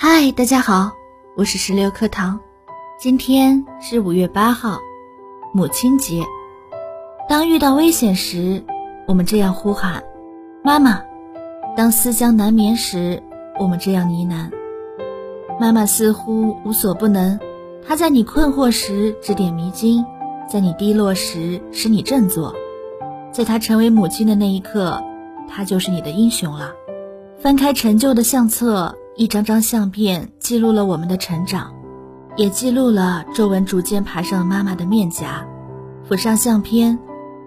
嗨，大家好，我是石榴课堂。今天是五月八号，母亲节。当遇到危险时，我们这样呼喊：“妈妈！”当思乡难眠时，我们这样呢喃：“妈妈。”似乎无所不能，她在你困惑时指点迷津，在你低落时使你振作。在她成为母亲的那一刻，她就是你的英雄了。翻开陈旧的相册。一张张相片记录了我们的成长，也记录了皱纹逐渐爬上妈妈的面颊。抚上相片，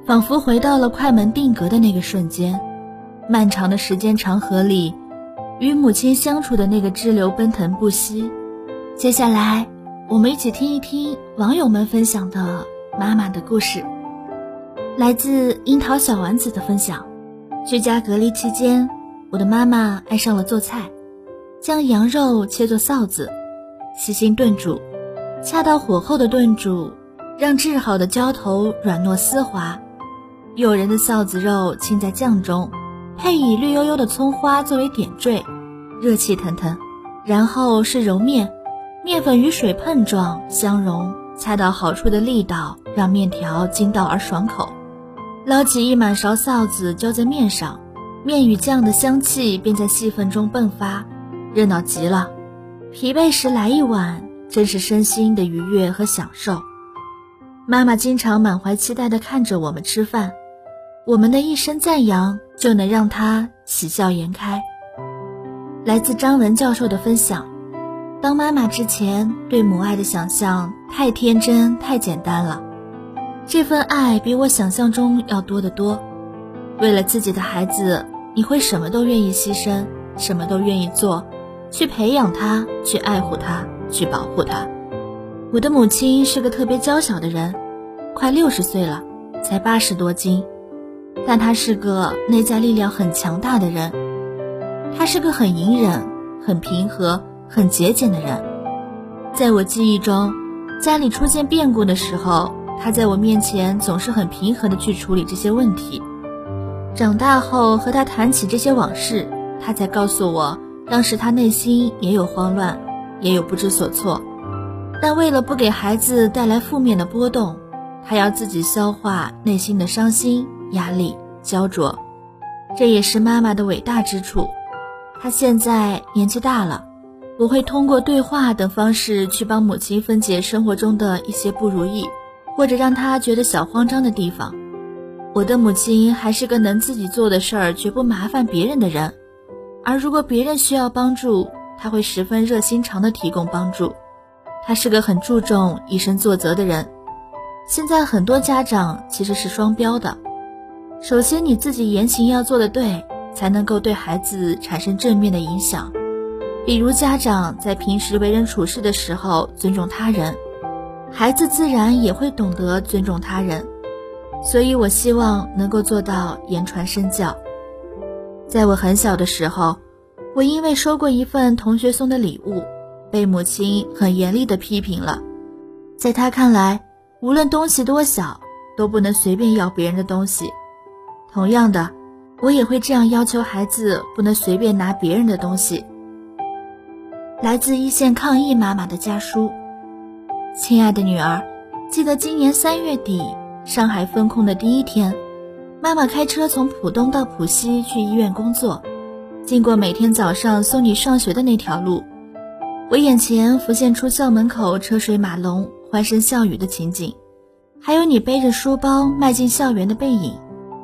仿佛回到了快门定格的那个瞬间。漫长的时间长河里，与母亲相处的那个支流奔腾不息。接下来，我们一起听一听网友们分享的妈妈的故事。来自樱桃小丸子的分享：居家隔离期间，我的妈妈爱上了做菜。将羊肉切作臊子，细心炖煮，恰到火候的炖煮，让制好的浇头软糯丝滑。诱人的臊子肉浸在酱中，配以绿油油的葱花作为点缀，热气腾腾。然后是揉面，面粉与水碰撞相融，恰到好处的力道让面条筋道而爽口。捞起一满勺臊子浇在面上，面与酱的香气便在细缝中迸发。热闹极了，疲惫时来一碗，真是身心的愉悦和享受。妈妈经常满怀期待地看着我们吃饭，我们的一声赞扬就能让她喜笑颜开。来自张文教授的分享：当妈妈之前，对母爱的想象太天真、太简单了，这份爱比我想象中要多得多。为了自己的孩子，你会什么都愿意牺牲，什么都愿意做。去培养他，去爱护他，去保护他。我的母亲是个特别娇小的人，快六十岁了，才八十多斤，但她是个内在力量很强大的人。她是个很隐忍、很平和、很节俭的人。在我记忆中，家里出现变故的时候，她在我面前总是很平和的去处理这些问题。长大后和她谈起这些往事，她才告诉我。当时他内心也有慌乱，也有不知所措，但为了不给孩子带来负面的波动，他要自己消化内心的伤心、压力、焦灼。这也是妈妈的伟大之处。她现在年纪大了，我会通过对话等方式去帮母亲分解生活中的一些不如意，或者让她觉得小慌张的地方。我的母亲还是个能自己做的事儿绝不麻烦别人的人。而如果别人需要帮助，他会十分热心肠的提供帮助。他是个很注重以身作则的人。现在很多家长其实是双标的。首先，你自己言行要做的对，才能够对孩子产生正面的影响。比如，家长在平时为人处事的时候尊重他人，孩子自然也会懂得尊重他人。所以我希望能够做到言传身教。在我很小的时候，我因为收过一份同学送的礼物，被母亲很严厉的批评了。在她看来，无论东西多小，都不能随便要别人的东西。同样的，我也会这样要求孩子，不能随便拿别人的东西。来自一线抗疫妈妈的家书：亲爱的女儿，记得今年三月底上海封控的第一天。妈妈开车从浦东到浦西去医院工作，经过每天早上送你上学的那条路，我眼前浮现出校门口车水马龙、欢声笑语的情景，还有你背着书包迈进校园的背影，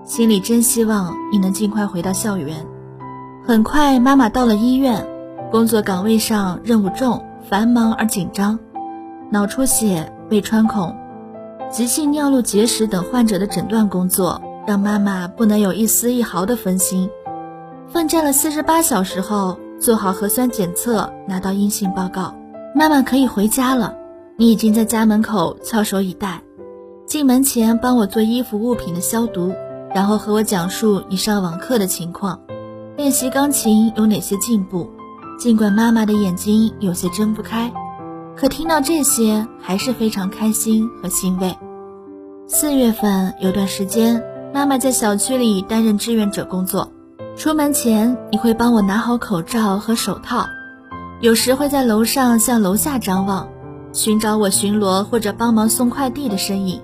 心里真希望你能尽快回到校园。很快，妈妈到了医院，工作岗位上任务重、繁忙而紧张，脑出血、胃穿孔、急性尿路结石等患者的诊断工作。让妈妈不能有一丝一毫的分心，奋战了四十八小时后，做好核酸检测，拿到阴性报告，妈妈可以回家了。你已经在家门口翘首以待，进门前帮我做衣服物品的消毒，然后和我讲述你上网课的情况，练习钢琴有哪些进步。尽管妈妈的眼睛有些睁不开，可听到这些还是非常开心和欣慰。四月份有段时间。妈妈在小区里担任志愿者工作，出门前你会帮我拿好口罩和手套，有时会在楼上向楼下张望，寻找我巡逻或者帮忙送快递的身影。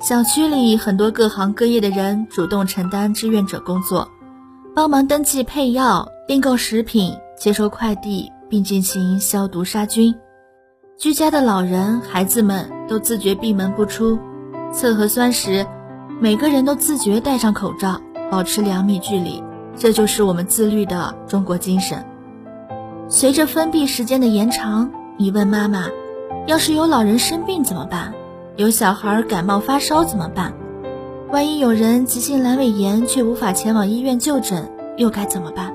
小区里很多各行各业的人主动承担志愿者工作，帮忙登记配药、订购食品、接收快递，并进行消毒杀菌。居家的老人、孩子们都自觉闭门不出。测核酸时，每个人都自觉戴上口罩，保持两米距离。这就是我们自律的中国精神。随着封闭时间的延长，你问妈妈：“要是有老人生病怎么办？”有小孩感冒发烧怎么办？万一有人急性阑尾炎却无法前往医院就诊，又该怎么办？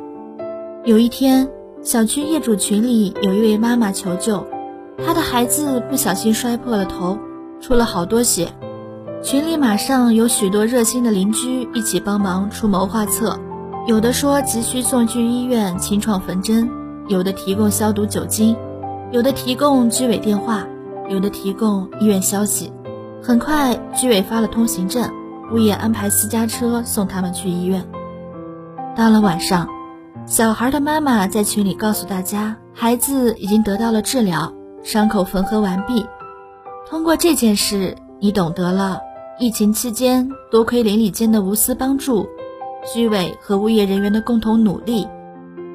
有一天，小区业主群里有一位妈妈求救，她的孩子不小心摔破了头，出了好多血。群里马上有许多热心的邻居一起帮忙出谋划策，有的说急需送去医院清创缝针，有的提供消毒酒精，有的提供居委电话。有的提供医院消息，很快居委发了通行证，物业安排私家车送他们去医院。到了晚上，小孩的妈妈在群里告诉大家，孩子已经得到了治疗，伤口缝合完毕。通过这件事，你懂得了疫情期间多亏邻里间的无私帮助，居委和物业人员的共同努力，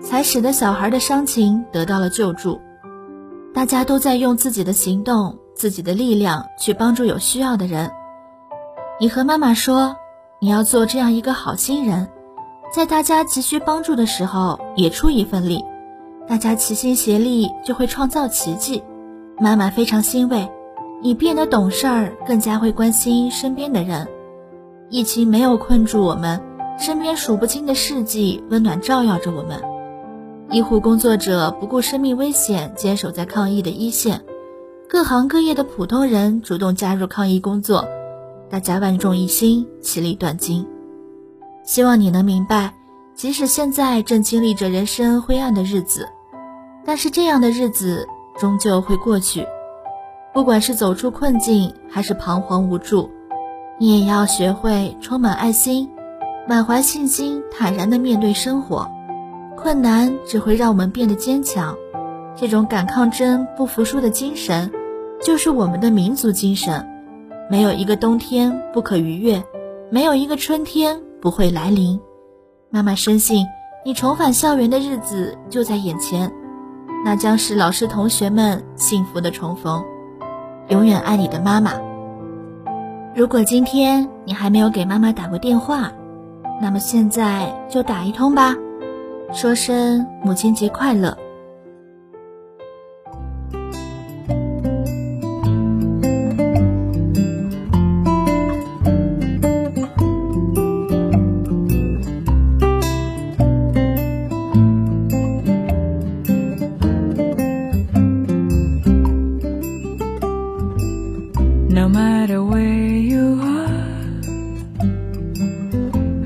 才使得小孩的伤情得到了救助。大家都在用自己的行动、自己的力量去帮助有需要的人。你和妈妈说，你要做这样一个好心人，在大家急需帮助的时候也出一份力，大家齐心协力就会创造奇迹。妈妈非常欣慰，你变得懂事儿，更加会关心身边的人。疫情没有困住我们，身边数不清的事迹温暖照耀着我们。医护工作者不顾生命危险，坚守在抗疫的一线；各行各业的普通人主动加入抗疫工作，大家万众一心，其利断金。希望你能明白，即使现在正经历着人生灰暗的日子，但是这样的日子终究会过去。不管是走出困境，还是彷徨无助，你也要学会充满爱心，满怀信心，坦然地面对生活。困难只会让我们变得坚强，这种敢抗争、不服输的精神，就是我们的民族精神。没有一个冬天不可逾越，没有一个春天不会来临。妈妈深信，你重返校园的日子就在眼前，那将是老师同学们幸福的重逢。永远爱你的妈妈。如果今天你还没有给妈妈打过电话，那么现在就打一通吧。说声母亲节快乐。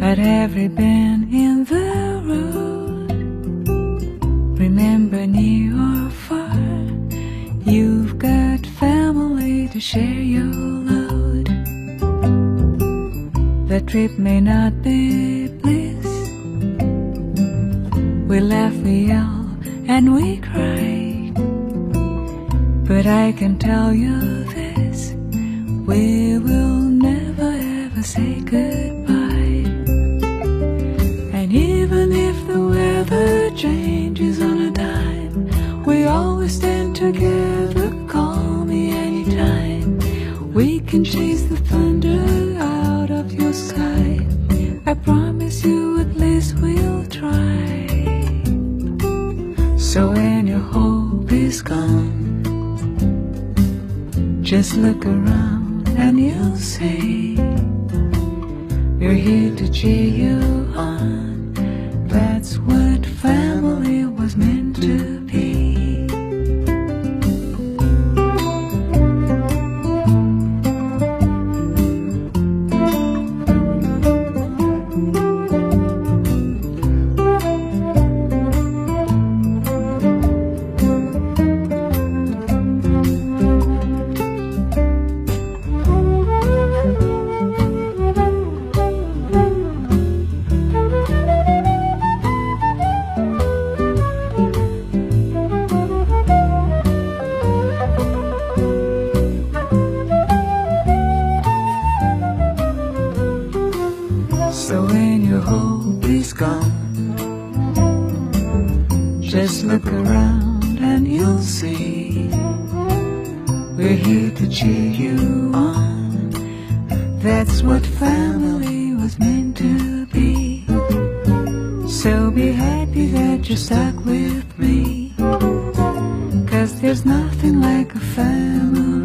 At every bend in the road. Remember, near or far, you've got family to share your load. The trip may not be bliss. We laugh, we yell, and we cry. But I can tell you this we will never ever say goodbye. Changes on a dime, we always stand together. Call me anytime. We can chase the thunder out of your sky. I promise you, at least we'll try. So when your hope is gone, just look around and you'll see we're here to cheer you on. That's what family was meant to That's what family was meant to be. So be happy that you're stuck with me. Cause there's nothing like a family.